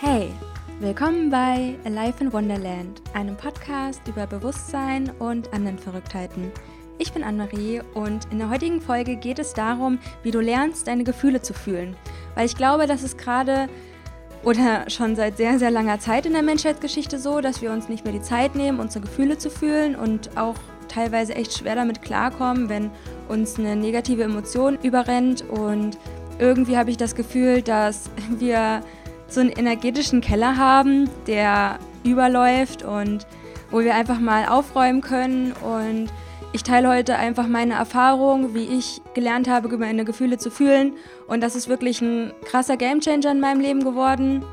Hey, willkommen bei Alive in Wonderland, einem Podcast über Bewusstsein und anderen Verrücktheiten. Ich bin Anne-Marie und in der heutigen Folge geht es darum, wie du lernst, deine Gefühle zu fühlen. Weil ich glaube, dass es gerade oder schon seit sehr, sehr langer Zeit in der Menschheitsgeschichte so, dass wir uns nicht mehr die Zeit nehmen, unsere Gefühle zu fühlen und auch teilweise echt schwer damit klarkommen, wenn uns eine negative Emotion überrennt. Und irgendwie habe ich das Gefühl, dass wir so einen energetischen Keller haben, der überläuft und wo wir einfach mal aufräumen können. Und ich teile heute einfach meine Erfahrung, wie ich gelernt habe, meine Gefühle zu fühlen. Und das ist wirklich ein krasser Gamechanger in meinem Leben geworden.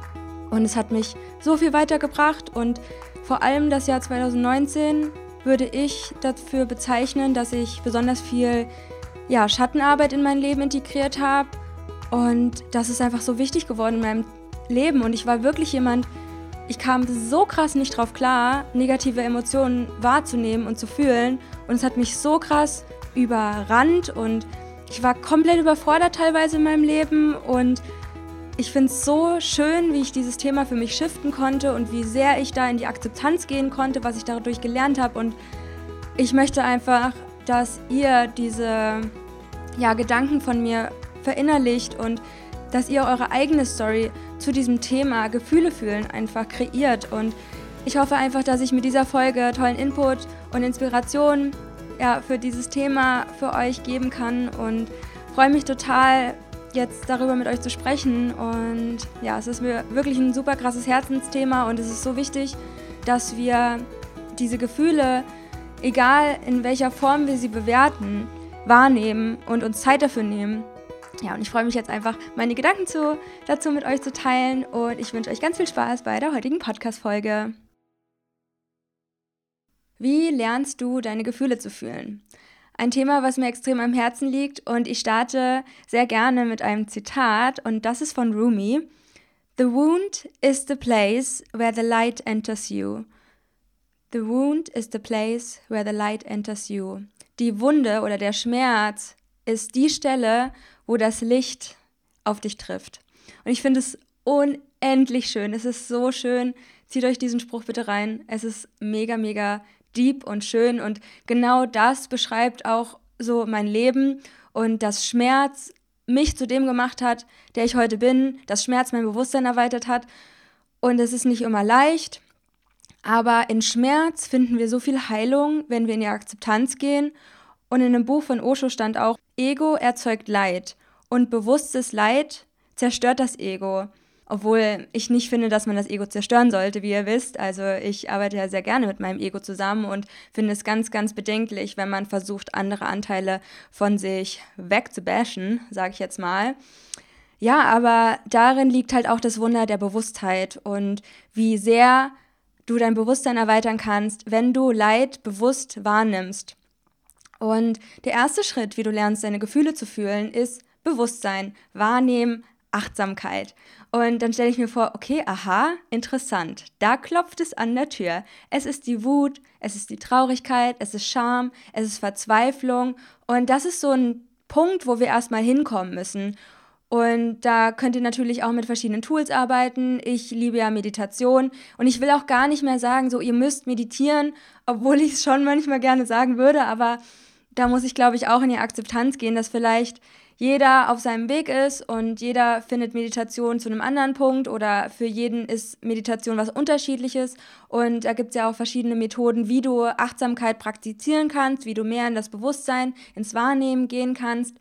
Und es hat mich so viel weitergebracht. Und vor allem das Jahr 2019 würde ich dafür bezeichnen, dass ich besonders viel ja, Schattenarbeit in mein Leben integriert habe. Und das ist einfach so wichtig geworden in meinem Leben. Und ich war wirklich jemand, ich kam so krass nicht drauf klar, negative Emotionen wahrzunehmen und zu fühlen. Und es hat mich so krass überrannt und ich war komplett überfordert teilweise in meinem Leben. Und ich finde es so schön, wie ich dieses Thema für mich shiften konnte und wie sehr ich da in die Akzeptanz gehen konnte, was ich dadurch gelernt habe. Und ich möchte einfach, dass ihr diese ja, Gedanken von mir verinnerlicht und dass ihr eure eigene Story zu diesem Thema Gefühle fühlen einfach kreiert. Und ich hoffe einfach, dass ich mit dieser Folge tollen Input und Inspiration ja, für dieses Thema für euch geben kann und freue mich total, jetzt darüber mit euch zu sprechen. Und ja, es ist mir wirklich ein super krasses Herzensthema und es ist so wichtig, dass wir diese Gefühle, egal in welcher Form wir sie bewerten, wahrnehmen und uns Zeit dafür nehmen. Ja, und ich freue mich jetzt einfach, meine Gedanken zu, dazu mit euch zu teilen und ich wünsche euch ganz viel Spaß bei der heutigen Podcast-Folge. Wie lernst du deine Gefühle zu fühlen? Ein Thema, was mir extrem am Herzen liegt und ich starte sehr gerne mit einem Zitat und das ist von Rumi. The wound is the place where the light enters you. The wound is the place where the light enters you. Die Wunde oder der Schmerz ist die Stelle, wo das Licht auf dich trifft. Und ich finde es unendlich schön. Es ist so schön. Zieht euch diesen Spruch bitte rein. Es ist mega, mega deep und schön. Und genau das beschreibt auch so mein Leben und dass Schmerz mich zu dem gemacht hat, der ich heute bin, dass Schmerz mein Bewusstsein erweitert hat. Und es ist nicht immer leicht, aber in Schmerz finden wir so viel Heilung, wenn wir in die Akzeptanz gehen und in einem Buch von Osho stand auch, Ego erzeugt Leid und bewusstes Leid zerstört das Ego. Obwohl ich nicht finde, dass man das Ego zerstören sollte, wie ihr wisst. Also ich arbeite ja sehr gerne mit meinem Ego zusammen und finde es ganz, ganz bedenklich, wenn man versucht, andere Anteile von sich wegzubashen, sage ich jetzt mal. Ja, aber darin liegt halt auch das Wunder der Bewusstheit und wie sehr du dein Bewusstsein erweitern kannst, wenn du Leid bewusst wahrnimmst. Und der erste Schritt, wie du lernst, deine Gefühle zu fühlen, ist Bewusstsein, Wahrnehmen, Achtsamkeit. Und dann stelle ich mir vor, okay, aha, interessant. Da klopft es an der Tür. Es ist die Wut, es ist die Traurigkeit, es ist Scham, es ist Verzweiflung. Und das ist so ein Punkt, wo wir erstmal hinkommen müssen. Und da könnt ihr natürlich auch mit verschiedenen Tools arbeiten. Ich liebe ja Meditation und ich will auch gar nicht mehr sagen, so ihr müsst meditieren, obwohl ich es schon manchmal gerne sagen würde, aber da muss ich, glaube ich, auch in die Akzeptanz gehen, dass vielleicht jeder auf seinem Weg ist und jeder findet Meditation zu einem anderen Punkt oder für jeden ist Meditation was Unterschiedliches. Und da gibt es ja auch verschiedene Methoden, wie du Achtsamkeit praktizieren kannst, wie du mehr in das Bewusstsein, ins Wahrnehmen gehen kannst.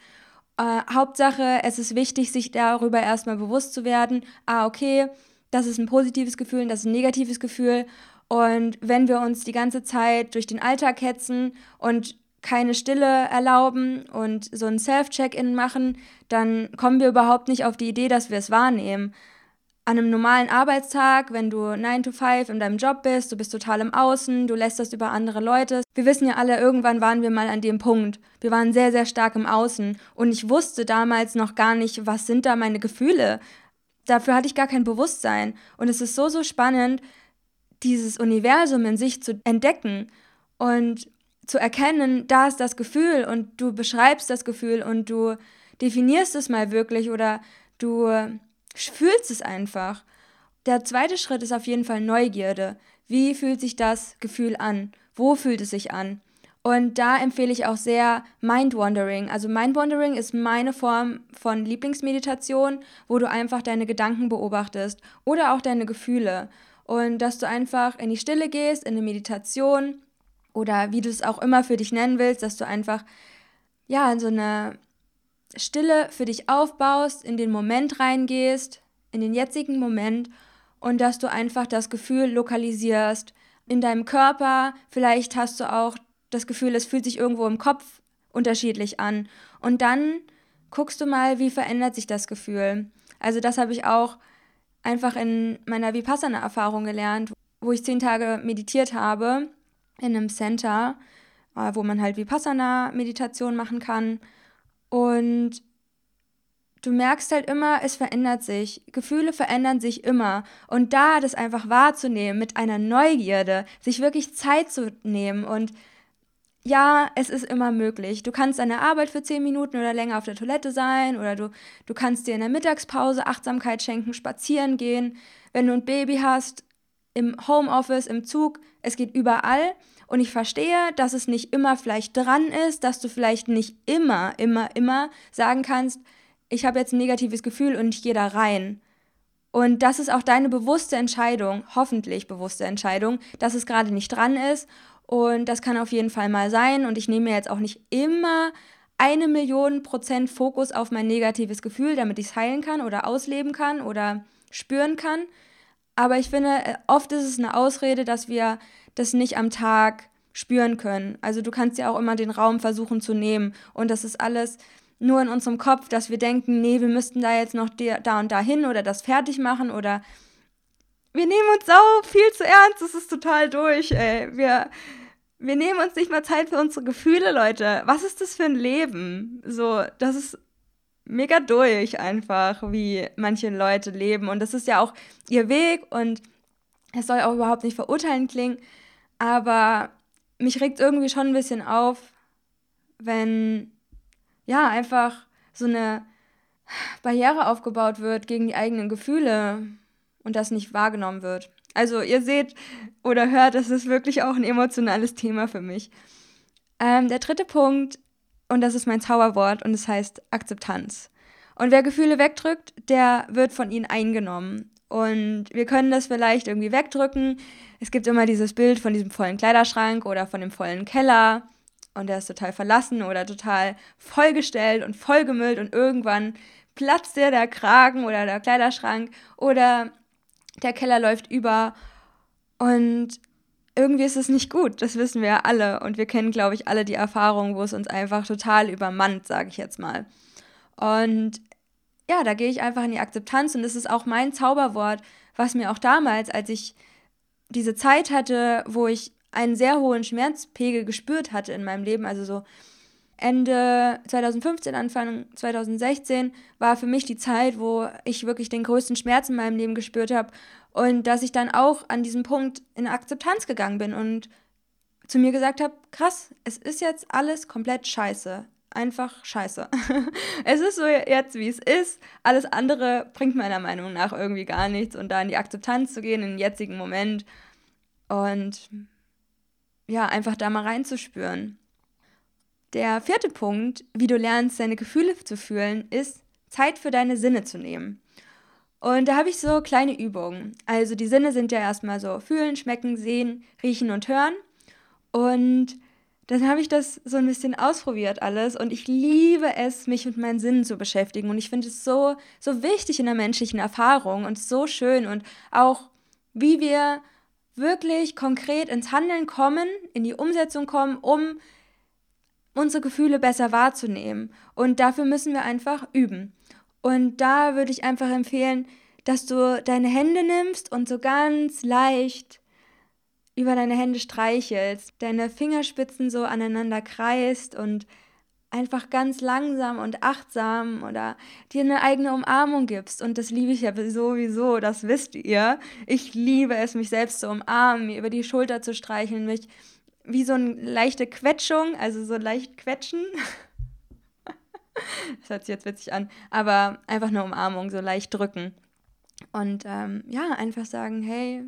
Äh, Hauptsache, es ist wichtig, sich darüber erstmal bewusst zu werden, ah, okay, das ist ein positives Gefühl und das ist ein negatives Gefühl. Und wenn wir uns die ganze Zeit durch den Alltag hetzen und keine Stille erlauben und so ein Self-Check-In machen, dann kommen wir überhaupt nicht auf die Idee, dass wir es wahrnehmen an einem normalen Arbeitstag, wenn du 9 to 5 in deinem Job bist, du bist total im Außen, du lässt das über andere Leute. Wir wissen ja alle, irgendwann waren wir mal an dem Punkt. Wir waren sehr, sehr stark im Außen und ich wusste damals noch gar nicht, was sind da meine Gefühle. Dafür hatte ich gar kein Bewusstsein. Und es ist so, so spannend, dieses Universum in sich zu entdecken und zu erkennen, da ist das Gefühl und du beschreibst das Gefühl und du definierst es mal wirklich oder du fühlst es einfach. Der zweite Schritt ist auf jeden Fall Neugierde. Wie fühlt sich das Gefühl an? Wo fühlt es sich an? Und da empfehle ich auch sehr Mind-Wandering. Also Mind-Wandering ist meine Form von Lieblingsmeditation, wo du einfach deine Gedanken beobachtest oder auch deine Gefühle. Und dass du einfach in die Stille gehst, in eine Meditation oder wie du es auch immer für dich nennen willst, dass du einfach ja so eine Stille für dich aufbaust, in den Moment reingehst, in den jetzigen Moment und dass du einfach das Gefühl lokalisierst in deinem Körper. Vielleicht hast du auch das Gefühl, es fühlt sich irgendwo im Kopf unterschiedlich an. Und dann guckst du mal, wie verändert sich das Gefühl. Also das habe ich auch einfach in meiner Vipassana-Erfahrung gelernt, wo ich zehn Tage meditiert habe in einem Center, äh, wo man halt Vipassana-Meditation machen kann. Und du merkst halt immer, es verändert sich. Gefühle verändern sich immer. Und da das einfach wahrzunehmen mit einer Neugierde, sich wirklich Zeit zu nehmen und ja, es ist immer möglich. Du kannst deine Arbeit für zehn Minuten oder länger auf der Toilette sein oder du, du kannst dir in der Mittagspause Achtsamkeit schenken, spazieren gehen. Wenn du ein Baby hast, im Homeoffice, im Zug, es geht überall. Und ich verstehe, dass es nicht immer vielleicht dran ist, dass du vielleicht nicht immer, immer, immer sagen kannst, ich habe jetzt ein negatives Gefühl und ich gehe da rein. Und das ist auch deine bewusste Entscheidung, hoffentlich bewusste Entscheidung, dass es gerade nicht dran ist und das kann auf jeden Fall mal sein. Und ich nehme mir jetzt auch nicht immer eine Million Prozent Fokus auf mein negatives Gefühl, damit ich es heilen kann oder ausleben kann oder spüren kann. Aber ich finde, äh, oft ist es eine Ausrede, dass wir das nicht am Tag spüren können. Also du kannst ja auch immer den Raum versuchen zu nehmen. Und das ist alles nur in unserem Kopf, dass wir denken, nee, wir müssten da jetzt noch da und da hin oder das fertig machen oder wir nehmen uns sau viel zu ernst. Das ist total durch, ey. Wir, wir nehmen uns nicht mal Zeit für unsere Gefühle, Leute. Was ist das für ein Leben? So, das ist mega durch einfach, wie manche Leute leben. Und das ist ja auch ihr Weg und es soll auch überhaupt nicht verurteilen klingen. Aber mich regt irgendwie schon ein bisschen auf, wenn ja einfach so eine Barriere aufgebaut wird gegen die eigenen Gefühle und das nicht wahrgenommen wird. Also ihr seht oder hört, das ist wirklich auch ein emotionales Thema für mich. Ähm, der dritte Punkt, und das ist mein Zauberwort, und es heißt Akzeptanz. Und wer Gefühle wegdrückt, der wird von ihnen eingenommen. Und wir können das vielleicht irgendwie wegdrücken. Es gibt immer dieses Bild von diesem vollen Kleiderschrank oder von dem vollen Keller. Und der ist total verlassen oder total vollgestellt und vollgemüllt und irgendwann platzt dir der Kragen oder der Kleiderschrank oder der Keller läuft über und irgendwie ist es nicht gut, das wissen wir ja alle und wir kennen, glaube ich, alle die Erfahrung, wo es uns einfach total übermannt, sage ich jetzt mal. Und ja, da gehe ich einfach in die Akzeptanz und das ist auch mein Zauberwort, was mir auch damals, als ich diese Zeit hatte, wo ich einen sehr hohen Schmerzpegel gespürt hatte in meinem Leben, also so Ende 2015, Anfang 2016 war für mich die Zeit, wo ich wirklich den größten Schmerz in meinem Leben gespürt habe und dass ich dann auch an diesem Punkt in Akzeptanz gegangen bin und zu mir gesagt habe, krass, es ist jetzt alles komplett scheiße. Einfach scheiße. es ist so jetzt, wie es ist. Alles andere bringt meiner Meinung nach irgendwie gar nichts. Und da in die Akzeptanz zu gehen, in den jetzigen Moment und ja, einfach da mal reinzuspüren. Der vierte Punkt, wie du lernst, deine Gefühle zu fühlen, ist Zeit für deine Sinne zu nehmen. Und da habe ich so kleine Übungen. Also die Sinne sind ja erstmal so fühlen, schmecken, sehen, riechen und hören. Und dann habe ich das so ein bisschen ausprobiert alles und ich liebe es, mich mit meinen Sinnen zu beschäftigen. Und ich finde es so, so wichtig in der menschlichen Erfahrung und so schön und auch, wie wir wirklich konkret ins Handeln kommen, in die Umsetzung kommen, um unsere Gefühle besser wahrzunehmen. Und dafür müssen wir einfach üben. Und da würde ich einfach empfehlen, dass du deine Hände nimmst und so ganz leicht über deine Hände streichelst, deine Fingerspitzen so aneinander kreist und einfach ganz langsam und achtsam oder dir eine eigene Umarmung gibst. Und das liebe ich ja sowieso, das wisst ihr. Ich liebe es, mich selbst zu umarmen, mir über die Schulter zu streicheln, mich wie so eine leichte Quetschung, also so leicht quetschen. das hört sich jetzt witzig an, aber einfach eine Umarmung, so leicht drücken. Und ähm, ja, einfach sagen, hey,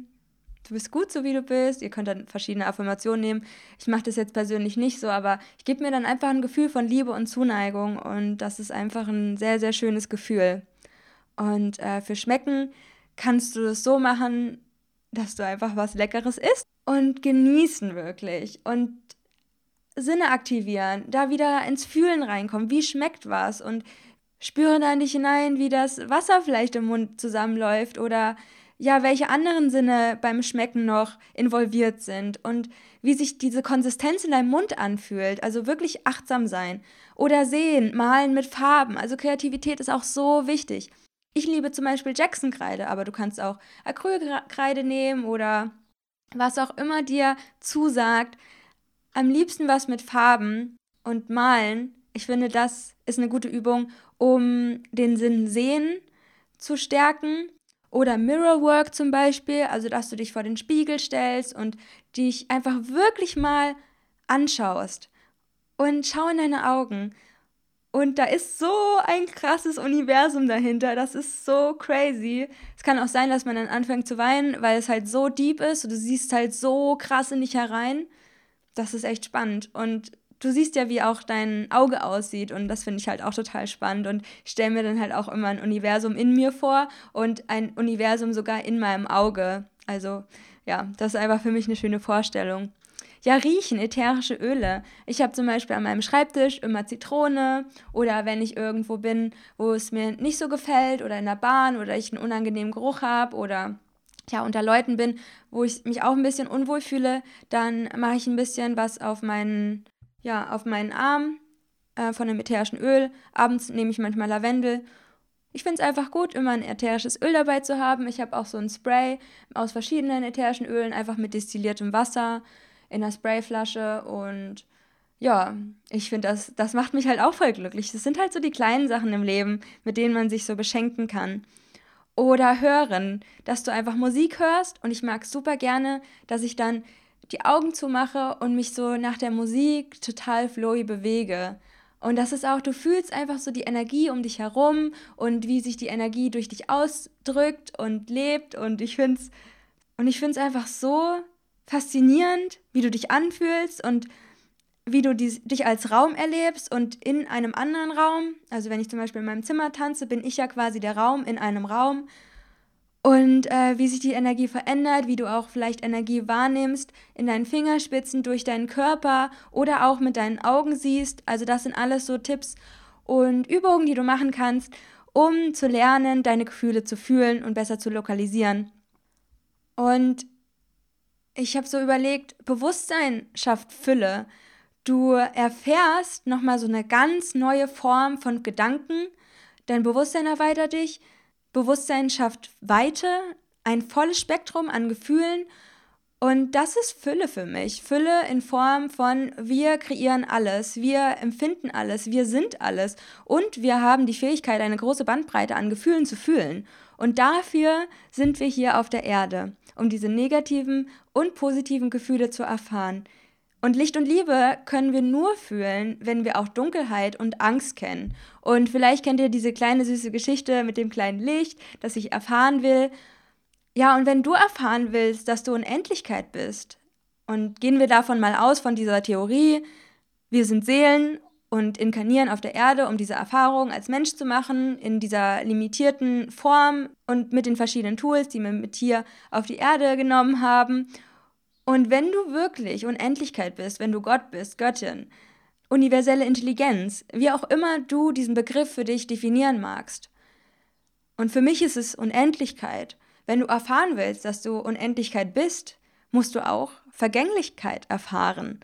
du bist gut so wie du bist. Ihr könnt dann verschiedene Affirmationen nehmen. Ich mache das jetzt persönlich nicht so, aber ich gebe mir dann einfach ein Gefühl von Liebe und Zuneigung und das ist einfach ein sehr, sehr schönes Gefühl. Und äh, für Schmecken kannst du das so machen, dass du einfach was Leckeres isst und genießen wirklich und Sinne aktivieren, da wieder ins Fühlen reinkommen. Wie schmeckt was und spüre da nicht hinein, wie das Wasser vielleicht im Mund zusammenläuft oder ja, welche anderen Sinne beim Schmecken noch involviert sind und wie sich diese Konsistenz in deinem Mund anfühlt. Also wirklich achtsam sein. Oder sehen, malen mit Farben. Also Kreativität ist auch so wichtig. Ich liebe zum Beispiel Jackson-Kreide, aber du kannst auch Acrylkreide nehmen oder was auch immer dir zusagt. Am liebsten was mit Farben und malen. Ich finde, das ist eine gute Übung, um den Sinn sehen zu stärken oder Mirrorwork zum Beispiel, also dass du dich vor den Spiegel stellst und dich einfach wirklich mal anschaust. Und schau in deine Augen. Und da ist so ein krasses Universum dahinter. Das ist so crazy. Es kann auch sein, dass man dann anfängt zu weinen, weil es halt so deep ist und du siehst halt so krass in dich herein. Das ist echt spannend. Und du siehst ja, wie auch dein Auge aussieht und das finde ich halt auch total spannend und stelle mir dann halt auch immer ein Universum in mir vor und ein Universum sogar in meinem Auge. Also ja, das ist einfach für mich eine schöne Vorstellung. Ja, riechen, ätherische Öle. Ich habe zum Beispiel an meinem Schreibtisch immer Zitrone oder wenn ich irgendwo bin, wo es mir nicht so gefällt oder in der Bahn oder ich einen unangenehmen Geruch habe oder ja, unter Leuten bin, wo ich mich auch ein bisschen unwohl fühle, dann mache ich ein bisschen was auf meinen ja, auf meinen Arm äh, von dem ätherischen Öl. Abends nehme ich manchmal Lavendel. Ich finde es einfach gut, immer ein ätherisches Öl dabei zu haben. Ich habe auch so ein Spray aus verschiedenen ätherischen Ölen, einfach mit destilliertem Wasser in einer Sprayflasche. Und ja, ich finde, das, das macht mich halt auch voll glücklich. Das sind halt so die kleinen Sachen im Leben, mit denen man sich so beschenken kann. Oder hören, dass du einfach Musik hörst. Und ich mag super gerne, dass ich dann die Augen zumache und mich so nach der Musik total flowy bewege. Und das ist auch, du fühlst einfach so die Energie um dich herum und wie sich die Energie durch dich ausdrückt und lebt. Und ich finde es und ich finde es einfach so faszinierend, wie du dich anfühlst und wie du die, dich als Raum erlebst und in einem anderen Raum. Also wenn ich zum Beispiel in meinem Zimmer tanze, bin ich ja quasi der Raum in einem Raum und äh, wie sich die Energie verändert, wie du auch vielleicht Energie wahrnimmst in deinen Fingerspitzen, durch deinen Körper oder auch mit deinen Augen siehst. Also das sind alles so Tipps und Übungen, die du machen kannst, um zu lernen, deine Gefühle zu fühlen und besser zu lokalisieren. Und ich habe so überlegt, Bewusstsein schafft Fülle. Du erfährst nochmal so eine ganz neue Form von Gedanken. Dein Bewusstsein erweitert dich Bewusstsein schafft Weite, ein volles Spektrum an Gefühlen und das ist Fülle für mich. Fülle in Form von wir kreieren alles, wir empfinden alles, wir sind alles und wir haben die Fähigkeit, eine große Bandbreite an Gefühlen zu fühlen. Und dafür sind wir hier auf der Erde, um diese negativen und positiven Gefühle zu erfahren. Und Licht und Liebe können wir nur fühlen, wenn wir auch Dunkelheit und Angst kennen. Und vielleicht kennt ihr diese kleine süße Geschichte mit dem kleinen Licht, das ich erfahren will. Ja, und wenn du erfahren willst, dass du Unendlichkeit bist, und gehen wir davon mal aus, von dieser Theorie, wir sind Seelen und inkarnieren auf der Erde, um diese Erfahrung als Mensch zu machen, in dieser limitierten Form und mit den verschiedenen Tools, die wir mit hier auf die Erde genommen haben. Und wenn du wirklich Unendlichkeit bist, wenn du Gott bist, Göttin, universelle Intelligenz, wie auch immer du diesen Begriff für dich definieren magst. Und für mich ist es Unendlichkeit. Wenn du erfahren willst, dass du Unendlichkeit bist, musst du auch Vergänglichkeit erfahren.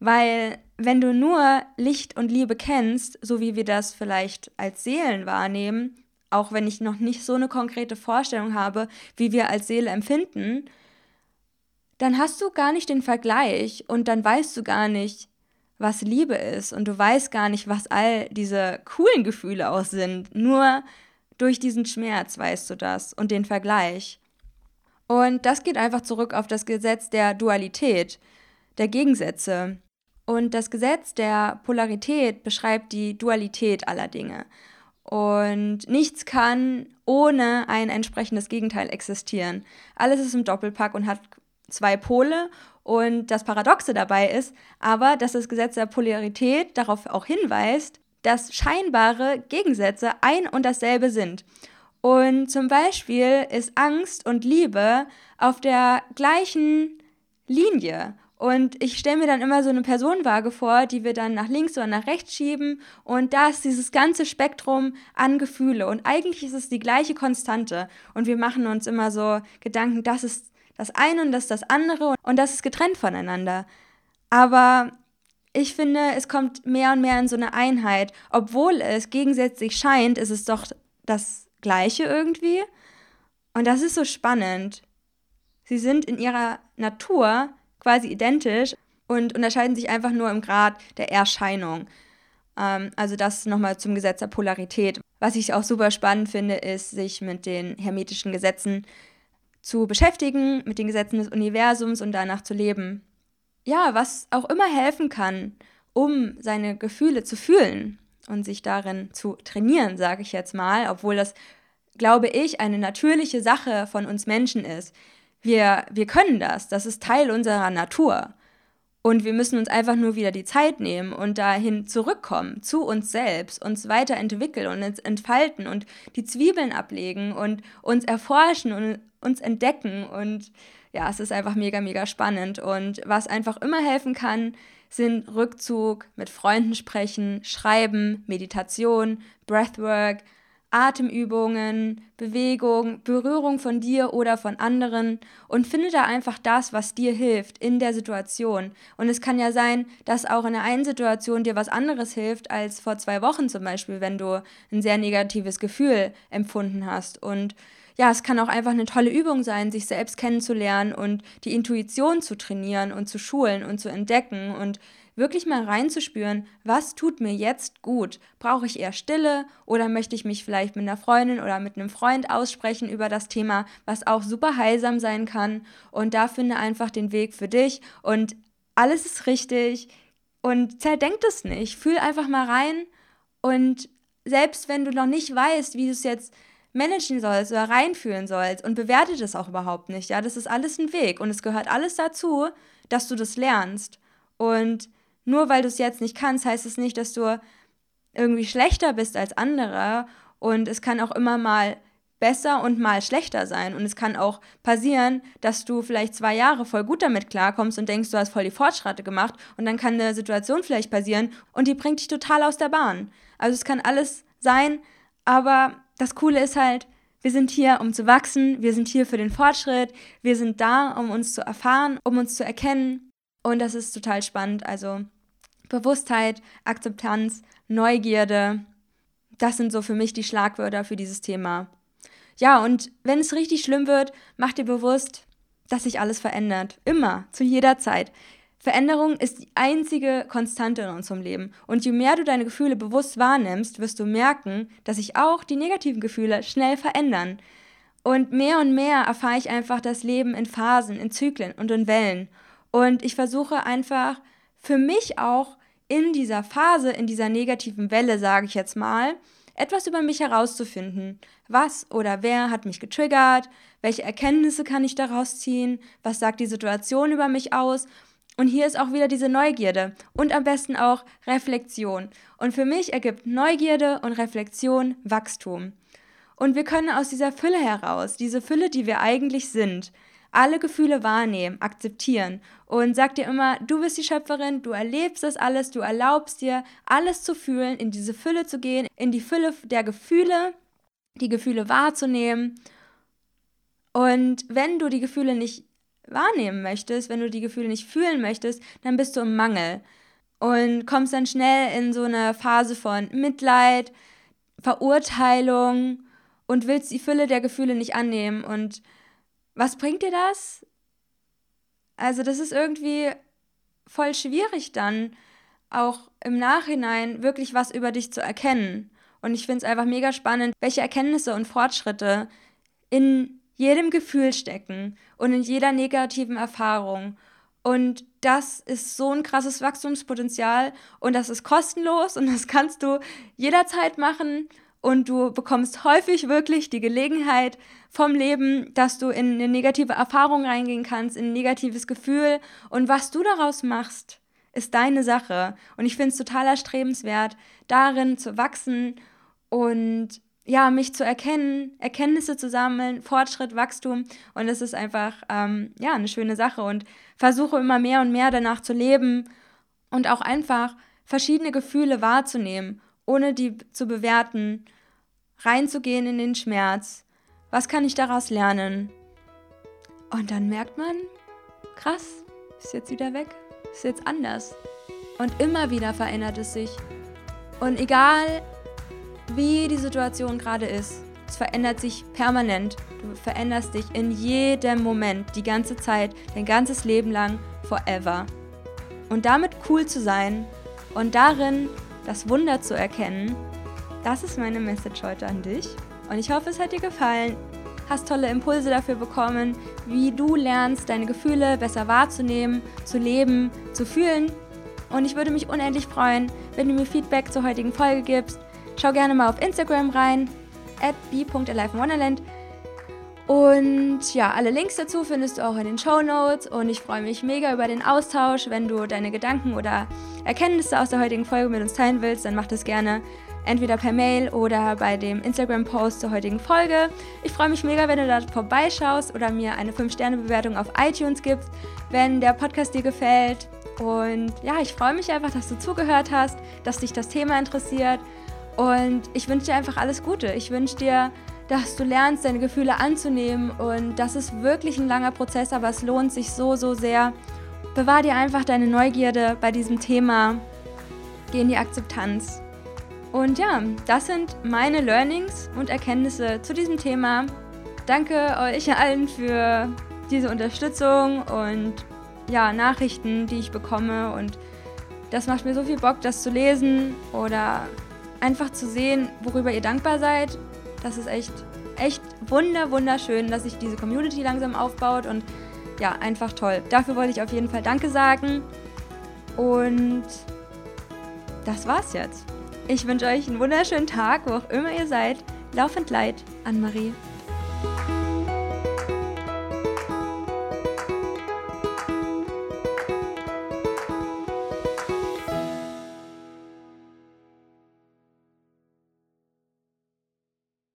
Weil wenn du nur Licht und Liebe kennst, so wie wir das vielleicht als Seelen wahrnehmen, auch wenn ich noch nicht so eine konkrete Vorstellung habe, wie wir als Seele empfinden, dann hast du gar nicht den Vergleich und dann weißt du gar nicht, was Liebe ist und du weißt gar nicht, was all diese coolen Gefühle auch sind. Nur durch diesen Schmerz weißt du das und den Vergleich. Und das geht einfach zurück auf das Gesetz der Dualität, der Gegensätze. Und das Gesetz der Polarität beschreibt die Dualität aller Dinge. Und nichts kann ohne ein entsprechendes Gegenteil existieren. Alles ist im Doppelpack und hat zwei Pole. Und das Paradoxe dabei ist aber, dass das Gesetz der Polarität darauf auch hinweist, dass scheinbare Gegensätze ein und dasselbe sind. Und zum Beispiel ist Angst und Liebe auf der gleichen Linie. Und ich stelle mir dann immer so eine Personenwaage vor, die wir dann nach links oder nach rechts schieben. Und da ist dieses ganze Spektrum an Gefühle. Und eigentlich ist es die gleiche Konstante. Und wir machen uns immer so Gedanken, das ist das eine und das ist das andere. Und das ist getrennt voneinander. Aber ich finde, es kommt mehr und mehr in so eine Einheit. Obwohl es gegensätzlich scheint, ist es doch das Gleiche irgendwie. Und das ist so spannend. Sie sind in ihrer Natur quasi identisch und unterscheiden sich einfach nur im Grad der Erscheinung. Ähm, also das nochmal zum Gesetz der Polarität. Was ich auch super spannend finde, ist, sich mit den hermetischen Gesetzen zu beschäftigen, mit den Gesetzen des Universums und danach zu leben. Ja, was auch immer helfen kann, um seine Gefühle zu fühlen und sich darin zu trainieren, sage ich jetzt mal, obwohl das, glaube ich, eine natürliche Sache von uns Menschen ist. Wir, wir können das, das ist Teil unserer Natur. Und wir müssen uns einfach nur wieder die Zeit nehmen und dahin zurückkommen, zu uns selbst, uns weiterentwickeln und uns entfalten und die Zwiebeln ablegen und uns erforschen und uns entdecken. Und ja, es ist einfach mega, mega spannend. Und was einfach immer helfen kann, sind Rückzug, mit Freunden sprechen, Schreiben, Meditation, Breathwork, Atemübungen, Bewegung, Berührung von dir oder von anderen und finde da einfach das, was dir hilft in der Situation. Und es kann ja sein, dass auch in der einen Situation dir was anderes hilft als vor zwei Wochen zum Beispiel, wenn du ein sehr negatives Gefühl empfunden hast. Und ja, es kann auch einfach eine tolle Übung sein, sich selbst kennenzulernen und die Intuition zu trainieren und zu schulen und zu entdecken und wirklich mal reinzuspüren, was tut mir jetzt gut? Brauche ich eher Stille oder möchte ich mich vielleicht mit einer Freundin oder mit einem Freund aussprechen über das Thema, was auch super heilsam sein kann? Und da finde einfach den Weg für dich und alles ist richtig und zerdenk es nicht. Fühl einfach mal rein und selbst wenn du noch nicht weißt, wie du es jetzt managen sollst oder reinfühlen sollst und bewerte das auch überhaupt nicht, ja, das ist alles ein Weg und es gehört alles dazu, dass du das lernst. Und nur weil du es jetzt nicht kannst, heißt es nicht, dass du irgendwie schlechter bist als andere. Und es kann auch immer mal besser und mal schlechter sein. Und es kann auch passieren, dass du vielleicht zwei Jahre voll gut damit klarkommst und denkst, du hast voll die Fortschritte gemacht. Und dann kann eine Situation vielleicht passieren und die bringt dich total aus der Bahn. Also es kann alles sein, aber das Coole ist halt, wir sind hier, um zu wachsen, wir sind hier für den Fortschritt, wir sind da, um uns zu erfahren, um uns zu erkennen. Und das ist total spannend. Also Bewusstheit, Akzeptanz, Neugierde, das sind so für mich die Schlagwörter für dieses Thema. Ja, und wenn es richtig schlimm wird, mach dir bewusst, dass sich alles verändert. Immer, zu jeder Zeit. Veränderung ist die einzige Konstante in unserem Leben. Und je mehr du deine Gefühle bewusst wahrnimmst, wirst du merken, dass sich auch die negativen Gefühle schnell verändern. Und mehr und mehr erfahre ich einfach das Leben in Phasen, in Zyklen und in Wellen. Und ich versuche einfach für mich auch in dieser Phase, in dieser negativen Welle, sage ich jetzt mal, etwas über mich herauszufinden. Was oder wer hat mich getriggert? Welche Erkenntnisse kann ich daraus ziehen? Was sagt die Situation über mich aus? Und hier ist auch wieder diese Neugierde und am besten auch Reflexion. Und für mich ergibt Neugierde und Reflexion Wachstum. Und wir können aus dieser Fülle heraus, diese Fülle, die wir eigentlich sind, alle Gefühle wahrnehmen, akzeptieren und sag dir immer, du bist die Schöpferin, du erlebst das alles, du erlaubst dir, alles zu fühlen, in diese Fülle zu gehen, in die Fülle der Gefühle, die Gefühle wahrzunehmen. Und wenn du die Gefühle nicht wahrnehmen möchtest, wenn du die Gefühle nicht fühlen möchtest, dann bist du im Mangel und kommst dann schnell in so eine Phase von Mitleid, Verurteilung und willst die Fülle der Gefühle nicht annehmen und was bringt dir das? Also das ist irgendwie voll schwierig dann auch im Nachhinein wirklich was über dich zu erkennen. Und ich finde es einfach mega spannend, welche Erkenntnisse und Fortschritte in jedem Gefühl stecken und in jeder negativen Erfahrung. Und das ist so ein krasses Wachstumspotenzial und das ist kostenlos und das kannst du jederzeit machen und du bekommst häufig wirklich die Gelegenheit vom Leben, dass du in eine negative Erfahrung reingehen kannst, in ein negatives Gefühl. Und was du daraus machst, ist deine Sache. Und ich finde es total erstrebenswert, darin zu wachsen und ja, mich zu erkennen, Erkenntnisse zu sammeln, Fortschritt, Wachstum. Und es ist einfach ähm, ja eine schöne Sache. Und versuche immer mehr und mehr danach zu leben und auch einfach verschiedene Gefühle wahrzunehmen, ohne die zu bewerten, reinzugehen in den Schmerz. Was kann ich daraus lernen? Und dann merkt man, krass, ist jetzt wieder weg, ist jetzt anders. Und immer wieder verändert es sich. Und egal, wie die Situation gerade ist, es verändert sich permanent. Du veränderst dich in jedem Moment, die ganze Zeit, dein ganzes Leben lang, forever. Und damit cool zu sein und darin das Wunder zu erkennen, das ist meine Message heute an dich. Und ich hoffe, es hat dir gefallen. Hast tolle Impulse dafür bekommen, wie du lernst, deine Gefühle besser wahrzunehmen, zu leben, zu fühlen. Und ich würde mich unendlich freuen, wenn du mir Feedback zur heutigen Folge gibst. Schau gerne mal auf Instagram rein, at b.alivewonderland. Und ja, alle Links dazu findest du auch in den Show Notes. Und ich freue mich mega über den Austausch. Wenn du deine Gedanken oder Erkenntnisse aus der heutigen Folge mit uns teilen willst, dann mach das gerne entweder per Mail oder bei dem Instagram-Post zur heutigen Folge. Ich freue mich mega, wenn du da vorbeischaust oder mir eine 5-Sterne-Bewertung auf iTunes gibst, wenn der Podcast dir gefällt. Und ja, ich freue mich einfach, dass du zugehört hast, dass dich das Thema interessiert. Und ich wünsche dir einfach alles Gute. Ich wünsche dir dass du lernst, deine Gefühle anzunehmen. Und das ist wirklich ein langer Prozess, aber es lohnt sich so, so sehr. Bewahr dir einfach deine Neugierde bei diesem Thema. Geh in die Akzeptanz. Und ja, das sind meine Learnings und Erkenntnisse zu diesem Thema. Danke euch allen für diese Unterstützung und ja, Nachrichten, die ich bekomme. Und das macht mir so viel Bock, das zu lesen oder einfach zu sehen, worüber ihr dankbar seid das ist echt, echt wunder, wunderschön, dass sich diese Community langsam aufbaut und ja, einfach toll. Dafür wollte ich auf jeden Fall Danke sagen. Und das war's jetzt. Ich wünsche euch einen wunderschönen Tag, wo auch immer ihr seid. Laufend Leid, Anne-Marie.